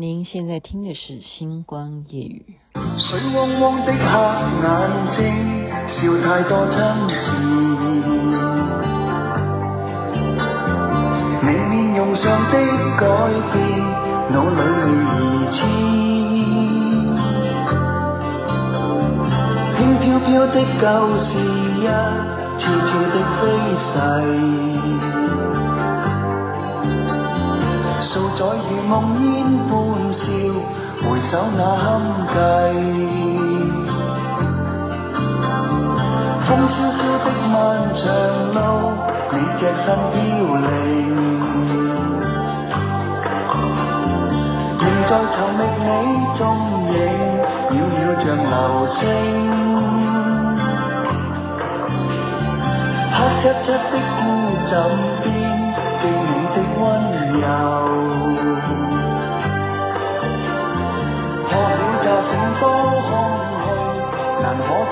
您现在听的是《星光夜语》。水汪汪的黑眼睛，笑太多亲切。你面容上的改变，脑里未移迁。轻飘飘的旧事一次次的飞逝。数载如梦烟般笑，回首那堪计。风萧萧的漫长路，你只身飘零。仍在寻觅你踪影，渺渺像流星。黑漆漆的孤枕边，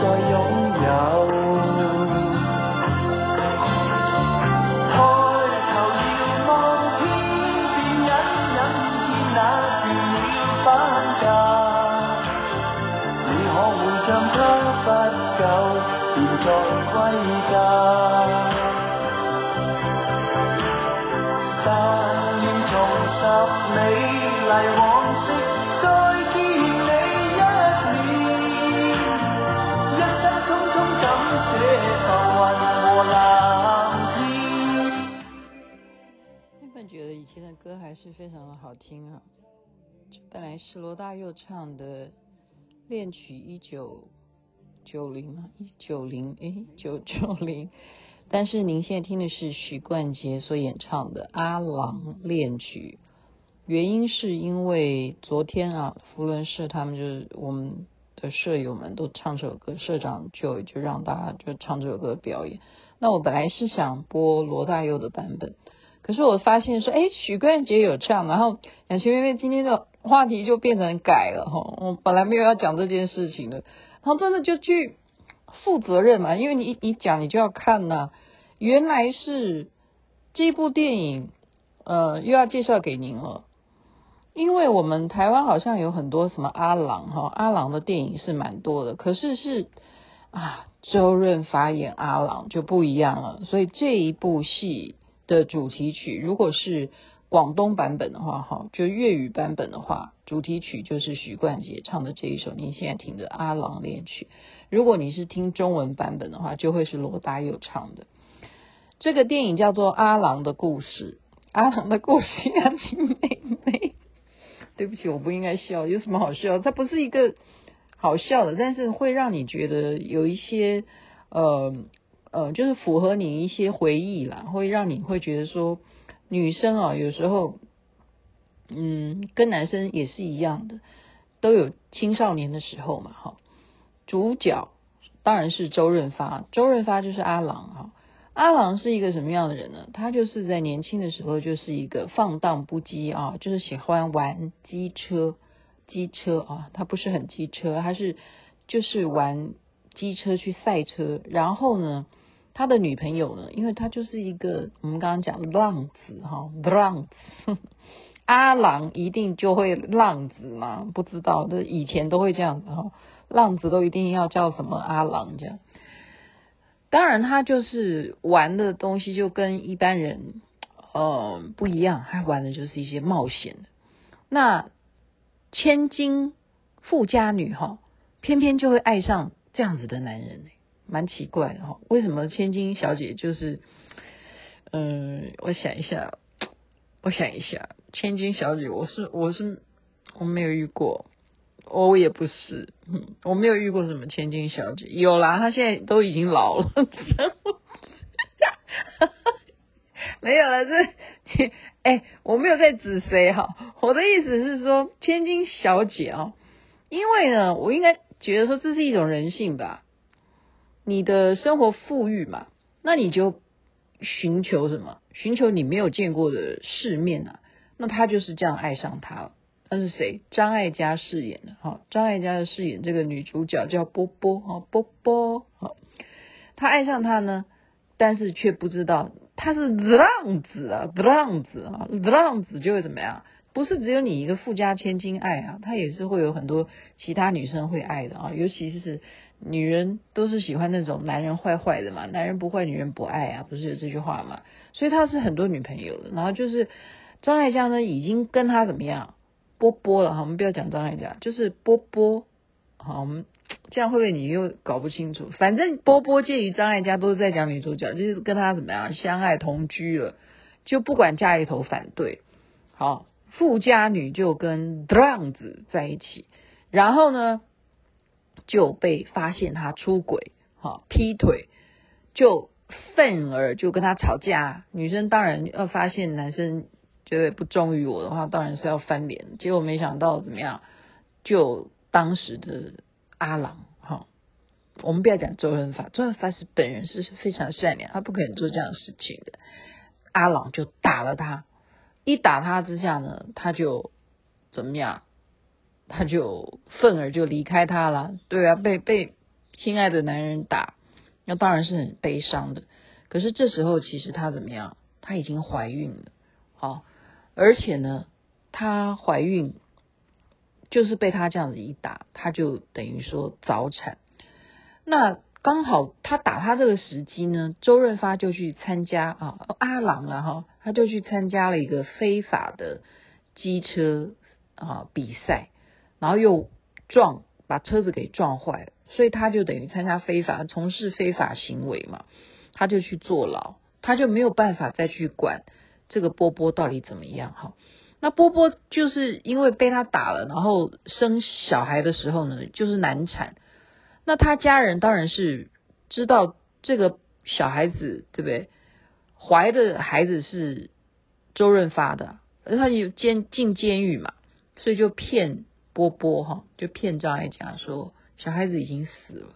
再拥有，抬头遥望天边，隐隐见那断了班架。你可会像他不久便再归家？但愿重拾美丽非常的好听啊！本来是罗大佑唱的恋曲一九九零啊，一九零哎，九九零。但是您现在听的是许冠杰所演唱的《阿郎恋曲》，原因是因为昨天啊，福伦社他们就是我们的舍友们都唱这首歌，社长就就让大家就唱这首歌表演。那我本来是想播罗大佑的版本。可是我发现说，哎，许冠杰有唱，然后两千妹妹今天的话题就变成改了哈。我本来没有要讲这件事情的，然后真的就去负责任嘛，因为你一一讲你就要看呐、原来是这部电影，呃，又要介绍给您了，因为我们台湾好像有很多什么阿郎哈，阿郎的电影是蛮多的，可是是啊，周润发演阿郎就不一样了，所以这一部戏。的主题曲，如果是广东版本的话，哈，就粤语版本的话，主题曲就是许冠杰唱的这一首，您现在听的《阿郎恋曲》。如果你是听中文版本的话，就会是罗大佑唱的。这个电影叫做《阿郎的故事》，阿郎的故事，杨琴妹妹。对不起，我不应该笑，有什么好笑？它不是一个好笑的，但是会让你觉得有一些呃。呃，就是符合你一些回忆啦，会让你会觉得说，女生啊，有时候，嗯，跟男生也是一样的，都有青少年的时候嘛，哈。主角当然是周润发，周润发就是阿郎哈。阿郎是一个什么样的人呢？他就是在年轻的时候就是一个放荡不羁啊，就是喜欢玩机车，机车啊，他不是很机车，他是就是玩机车去赛车，然后呢。他的女朋友呢？因为他就是一个我们刚刚讲浪子哈，浪子 阿郎一定就会浪子嘛？不知道，这以前都会这样子哈，浪子都一定要叫什么阿郎这样。当然，他就是玩的东西就跟一般人呃不一样，他玩的就是一些冒险。那千金富家女哈，偏偏就会爱上这样子的男人呢蛮奇怪的哈，为什么千金小姐就是，嗯，我想一下，我想一下，千金小姐，我是我是我没有遇过，我也不是，嗯，我没有遇过什么千金小姐，有啦，她现在都已经老了，没有了，这，哎，我没有在指谁哈，我的意思是说千金小姐哦，因为呢，我应该觉得说这是一种人性吧。你的生活富裕嘛，那你就寻求什么？寻求你没有见过的世面啊。那他就是这样爱上他了。那是谁？张艾嘉饰演的哈。张艾嘉的饰演这个女主角叫波波哈，波波哈。他爱上他呢，但是却不知道他是浪子啊，浪子啊，浪子就会怎么样？不是只有你一个富家千金爱啊，他也是会有很多其他女生会爱的啊，尤其是女人都是喜欢那种男人坏坏的嘛，男人不坏女人不爱啊，不是有这句话嘛？所以他是很多女朋友的，然后就是张艾嘉呢，已经跟他怎么样波波了哈，我们不要讲张艾嘉，就是波波，好，我们这样会不会你又搞不清楚？反正波波介于张艾嘉都是在讲女主角，就是跟他怎么样相爱同居了，就不管家里头反对，好。富家女就跟 d r n 子在一起，然后呢就被发现他出轨，哈，劈腿，就愤而就跟他吵架。女生当然要发现男生觉得不忠于我的话，当然是要翻脸。结果没想到怎么样，就当时的阿郎，哈，我们不要讲周润发，周润发是本人是非常善良，他不可能做这样的事情的。阿郎就打了他。一打他之下呢，他就怎么样？他就愤而就离开他了。对啊，被被亲爱的男人打，那当然是很悲伤的。可是这时候其实他怎么样？他已经怀孕了，好，而且呢，她怀孕就是被他这样子一打，他就等于说早产。那刚好他打他这个时机呢，周润发就去参加啊，阿郎了哈。他就去参加了一个非法的机车啊比赛，然后又撞把车子给撞坏了，所以他就等于参加非法从事非法行为嘛，他就去坐牢，他就没有办法再去管这个波波到底怎么样哈。那波波就是因为被他打了，然后生小孩的时候呢，就是难产，那他家人当然是知道这个小孩子对不对？怀的孩子是周润发的，他有监进监狱嘛，所以就骗波波哈，就骗张爱讲说小孩子已经死了。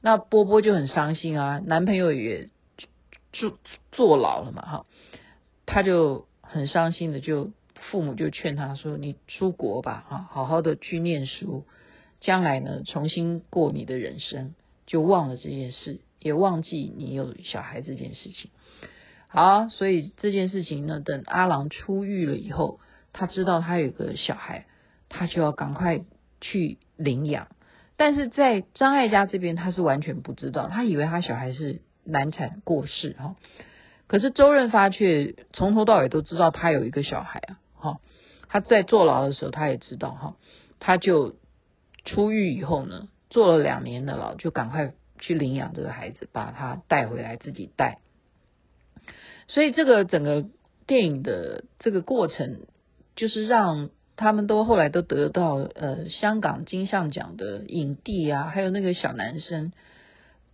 那波波就很伤心啊，男朋友也坐坐牢了嘛哈，他就很伤心的就父母就劝他说：“你出国吧哈，好好的去念书，将来呢重新过你的人生，就忘了这件事，也忘记你有小孩这件事情。”好，所以这件事情呢，等阿郎出狱了以后，他知道他有个小孩，他就要赶快去领养。但是在张艾嘉这边，他是完全不知道，他以为他小孩是难产过世哈。可是周润发却从头到尾都知道他有一个小孩啊，哈，他在坐牢的时候他也知道哈，他就出狱以后呢，坐了两年的牢，就赶快去领养这个孩子，把他带回来自己带。所以这个整个电影的这个过程，就是让他们都后来都得到呃香港金像奖的影帝啊，还有那个小男生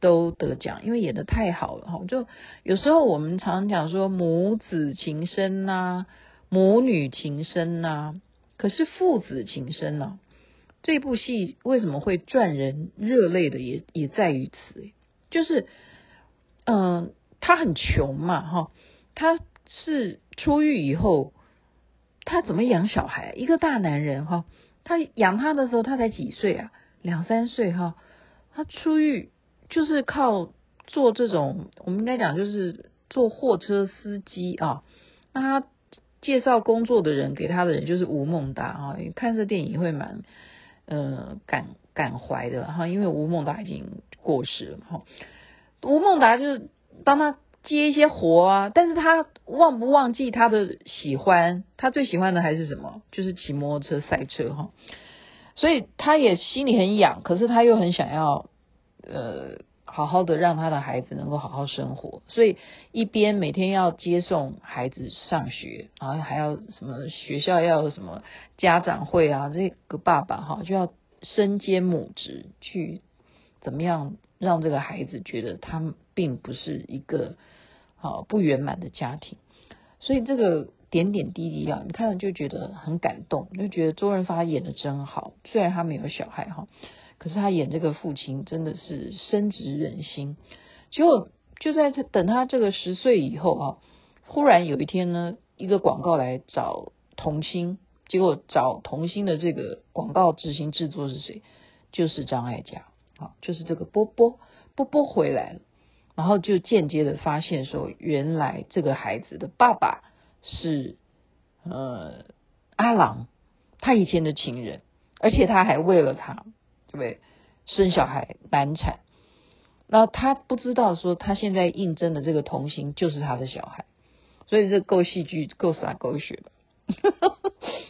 都得奖，因为演的太好了哈。就有时候我们常讲说母子情深呐，母女情深呐，可是父子情深呢？这部戏为什么会赚人热泪的也，也在于此，就是嗯。他很穷嘛，哈，他是出狱以后，他怎么养小孩？一个大男人哈，他养他的时候他才几岁啊？两三岁哈，他出狱就是靠做这种，我们应该讲就是做货车司机啊。那他介绍工作的人给他的人就是吴孟达啊，看这电影会蛮呃感感怀的哈，因为吴孟达已经过世了哈，吴孟达就是。帮他接一些活啊，但是他忘不忘记他的喜欢？他最喜欢的还是什么？就是骑摩托车赛车哈。所以他也心里很痒，可是他又很想要，呃，好好的让他的孩子能够好好生活。所以一边每天要接送孩子上学，然后还要什么学校要有什么家长会啊，这个爸爸哈就要身兼母职去怎么样让这个孩子觉得他。并不是一个好不圆满的家庭，所以这个点点滴滴啊，你看了就觉得很感动，就觉得周润发演的真好。虽然他没有小孩哈，可是他演这个父亲真的是深植人心。结果就在他等他这个十岁以后啊，忽然有一天呢，一个广告来找童星，结果找童星的这个广告执行制作是谁？就是张艾嘉啊，就是这个波波波波回来了。然后就间接的发现说，原来这个孩子的爸爸是呃阿郎，他以前的情人，而且他还为了他，对不对？生小孩难产，那他不知道说他现在应征的这个童星就是他的小孩，所以这够戏剧，够洒狗血的。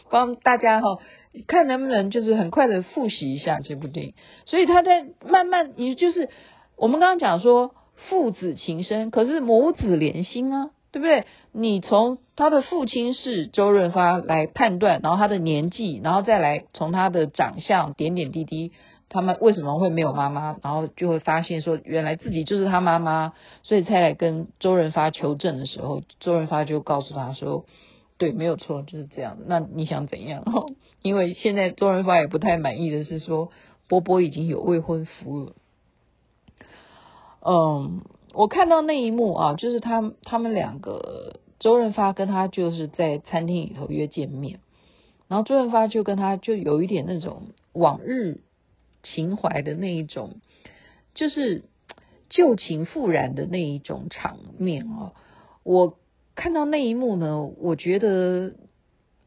帮大家哈看能不能就是很快的复习一下这部电影。所以他在慢慢，也就是我们刚刚讲说父子情深，可是母子连心啊，对不对？你从他的父亲是周润发来判断，然后他的年纪，然后再来从他的长相点点滴滴，他们为什么会没有妈妈，然后就会发现说原来自己就是他妈妈，所以才来跟周润发求证的时候，周润发就告诉他说。对，没有错，就是这样。那你想怎样？因为现在周润发也不太满意的是说，波波已经有未婚夫了。嗯，我看到那一幕啊，就是他他们两个，周润发跟他就是在餐厅里头约见面，然后周润发就跟他就有一点那种往日情怀的那一种，就是旧情复燃的那一种场面啊，我。看到那一幕呢，我觉得，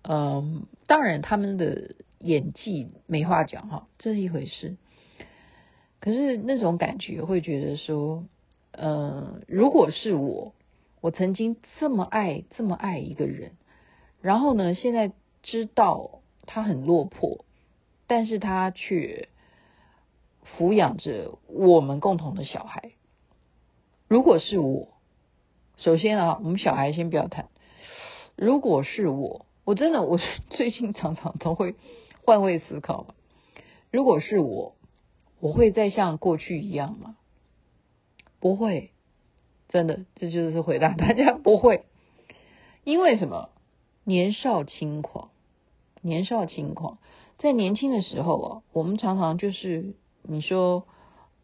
嗯、当然他们的演技没话讲哈，这是一回事。可是那种感觉会觉得说，呃，如果是我，我曾经这么爱这么爱一个人，然后呢，现在知道他很落魄，但是他却抚养着我们共同的小孩。如果是我。首先啊，我们小孩先不要谈。如果是我，我真的，我最近常常都会换位思考。如果是我，我会再像过去一样吗？不会，真的，这就是回答大家不会。因为什么？年少轻狂，年少轻狂，在年轻的时候啊，我们常常就是你说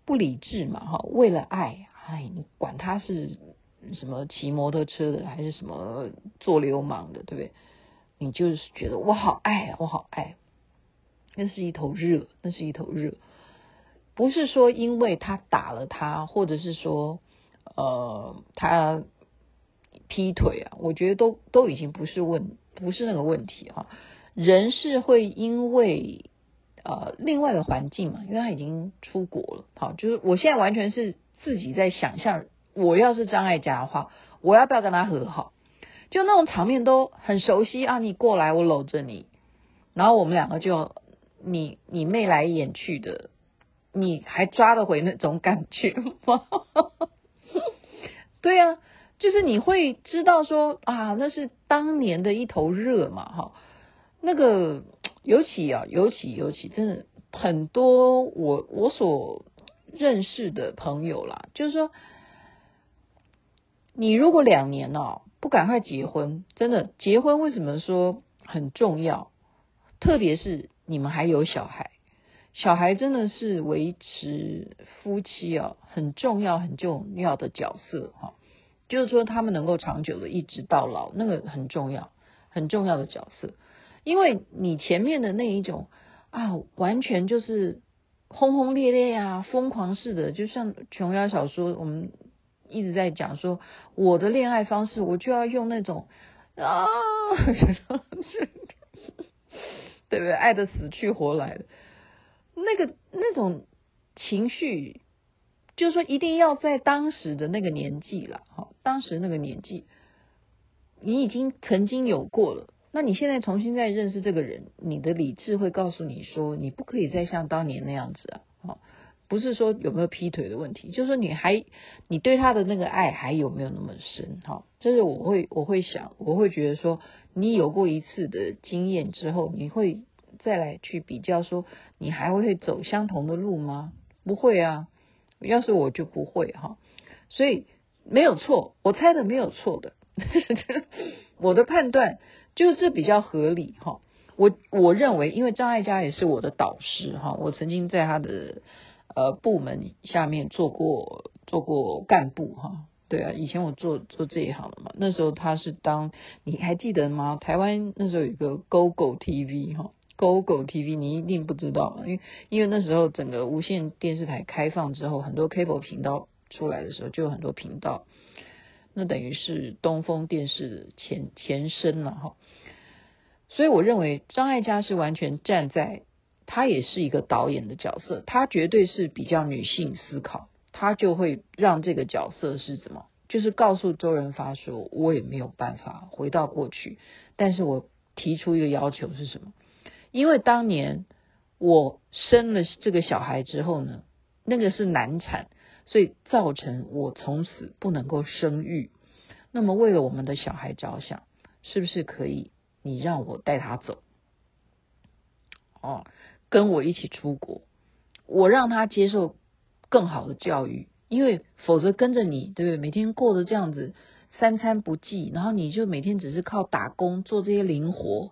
不理智嘛，哈，为了爱，哎，你管他是。什么骑摩托车的，还是什么做流氓的，对不对？你就是觉得我好爱，我好爱。那是一头热，那是一头热。不是说因为他打了他，或者是说呃他劈腿啊，我觉得都都已经不是问，不是那个问题哈。人是会因为呃另外的环境嘛，因为他已经出国了，好，就是我现在完全是自己在想象。我要是张艾嘉的话，我要不要跟他和好？就那种场面都很熟悉啊！你过来，我搂着你，然后我们两个就你你眉来眼去的，你还抓得回那种感觉吗？对啊，就是你会知道说啊，那是当年的一头热嘛，哈。那个尤其啊，尤其尤其，真的很多我我所认识的朋友啦，就是说。你如果两年哦不赶快结婚，真的结婚为什么说很重要？特别是你们还有小孩，小孩真的是维持夫妻哦很重要很重要的角色哈。就是说他们能够长久的一直到老，那个很重要很重要的角色。因为你前面的那一种啊，完全就是轰轰烈烈啊，疯狂式的，就像琼瑶小说我们。一直在讲说我的恋爱方式，我就要用那种啊，对不对？爱的死去活来的，那个那种情绪，就是说一定要在当时的那个年纪了，哈，当时那个年纪，你已经曾经有过了，那你现在重新再认识这个人，你的理智会告诉你说，你不可以再像当年那样子啊，不是说有没有劈腿的问题，就是说你还你对他的那个爱还有没有那么深？哈，就是我会我会想，我会觉得说，你有过一次的经验之后，你会再来去比较说，你还会走相同的路吗？不会啊，要是我就不会哈，所以没有错，我猜的没有错的，我的判断就是这比较合理哈。我我认为，因为张艾嘉也是我的导师哈，我曾经在他的。呃，部门下面做过做过干部哈，对啊，以前我做做这一行的嘛。那时候他是当，你还记得吗？台湾那时候有一个 GoGo TV 哈，GoGo TV 你一定不知道，因为因为那时候整个无线电视台开放之后，很多 cable 频道出来的时候，就有很多频道，那等于是东风电视的前前身了哈。所以我认为张艾嘉是完全站在，他也是一个导演的角色，他绝对是比较女性思考，他就会让这个角色是什么？就是告诉周润发说，我也没有办法回到过去，但是我提出一个要求是什么？因为当年我生了这个小孩之后呢，那个是难产，所以造成我从此不能够生育。那么为了我们的小孩着想，是不是可以？你让我带他走，哦，跟我一起出国，我让他接受更好的教育，因为否则跟着你，对不对？每天过着这样子，三餐不济，然后你就每天只是靠打工做这些零活，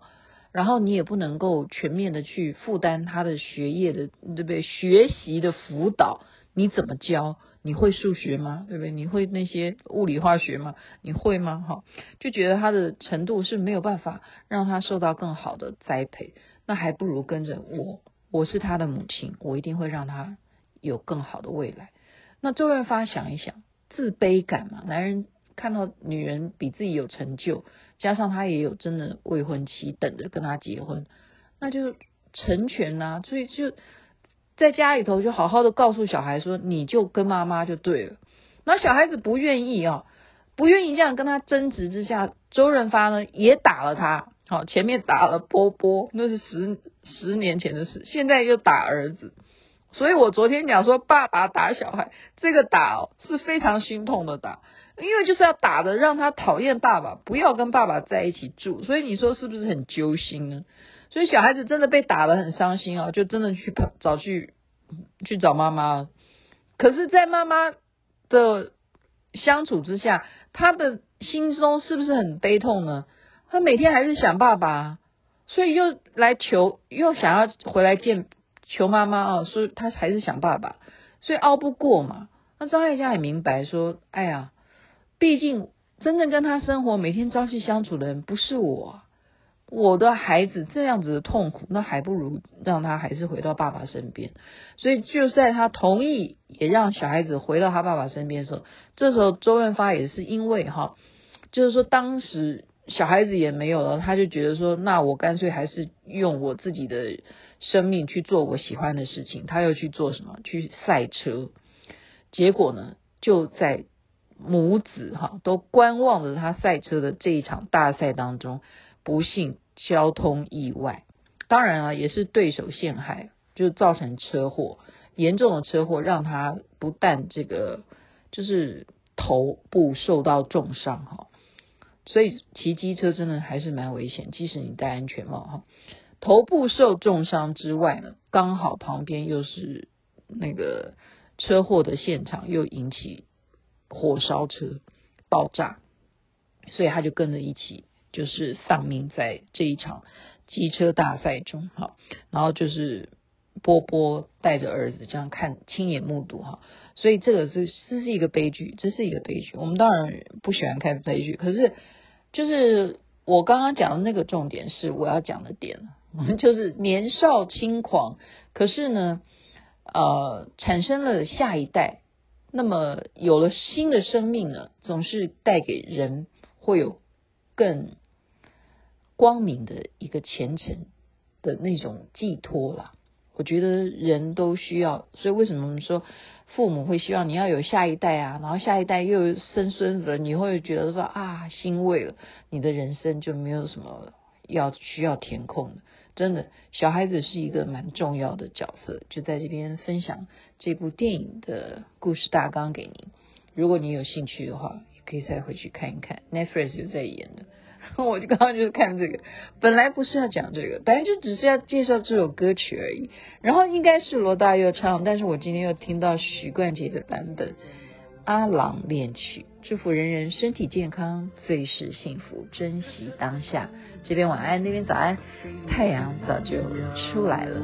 然后你也不能够全面的去负担他的学业的，对不对？学习的辅导，你怎么教？你会数学吗？对不对？你会那些物理化学吗？你会吗？哈，就觉得他的程度是没有办法让他受到更好的栽培，那还不如跟着我，我是他的母亲，我一定会让他有更好的未来。那周润发想一想，自卑感嘛，男人看到女人比自己有成就，加上他也有真的未婚妻等着跟他结婚，那就成全呐、所以就。在家里头就好好的告诉小孩说，你就跟妈妈就对了。然后小孩子不愿意啊，不愿意这样跟他争执之下，周润发呢也打了他。好，前面打了波波，那是十十年前的事，现在又打儿子。所以我昨天讲说，爸爸打小孩，这个打哦是非常心痛的打，因为就是要打的让他讨厌爸爸，不要跟爸爸在一起住。所以你说是不是很揪心呢？所以小孩子真的被打得很伤心啊，就真的去找去去找妈妈。可是，在妈妈的相处之下，他的心中是不是很悲痛呢？他每天还是想爸爸，所以又来求，又想要回来见求妈妈啊，所以他还是想爸爸，所以拗不过嘛。那张艾嘉也明白说，哎呀，毕竟真正跟他生活、每天朝夕相处的人不是我。我的孩子这样子的痛苦，那还不如让他还是回到爸爸身边。所以就在他同意也让小孩子回到他爸爸身边的时候，这时候周润发也是因为哈，就是说当时小孩子也没有了，他就觉得说，那我干脆还是用我自己的生命去做我喜欢的事情。他又去做什么？去赛车。结果呢，就在母子哈都观望着他赛车的这一场大赛当中，不幸。交通意外，当然啊，也是对手陷害，就造成车祸，严重的车祸让他不但这个就是头部受到重伤哈，所以骑机车真的还是蛮危险，即使你戴安全帽哈，头部受重伤之外呢，刚好旁边又是那个车祸的现场，又引起火烧车爆炸，所以他就跟着一起。就是丧命在这一场机车大赛中，哈，然后就是波波带着儿子这样看，亲眼目睹，哈，所以这个是这是一个悲剧，这是一个悲剧。我们当然不喜欢看悲剧，可是就是我刚刚讲的那个重点是我要讲的点，就是年少轻狂，可是呢，呃，产生了下一代，那么有了新的生命呢，总是带给人会有更。光明的一个前程的那种寄托啦，我觉得人都需要，所以为什么我们说父母会希望你要有下一代啊，然后下一代又生孙子，你会觉得说啊欣慰了，你的人生就没有什么要需要填空的。真的，小孩子是一个蛮重要的角色，就在这边分享这部电影的故事大纲给您。如果你有兴趣的话，也可以再回去看一看，Netflix 有在演的。我就刚刚就是看这个，本来不是要讲这个，本来就只是要介绍这首歌曲而已。然后应该是罗大佑唱，但是我今天又听到许冠杰的版本《阿郎恋曲》，祝福人人身体健康，最是幸福，珍惜当下。这边晚安，那边早安，太阳早就出来了。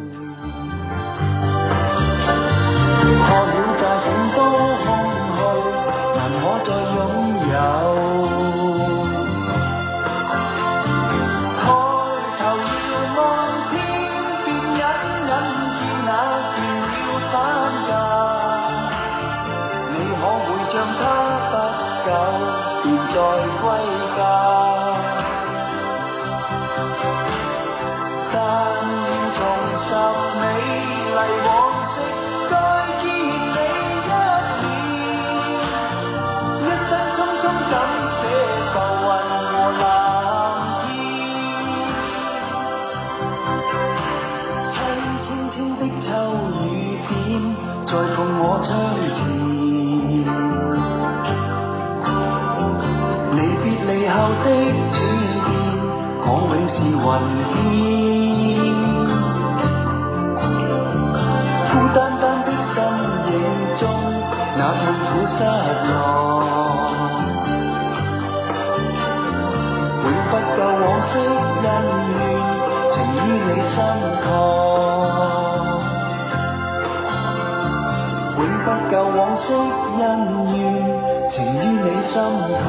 苦失望永不够往昔恩怨情于你心痛永不够往昔恩怨情于你心痛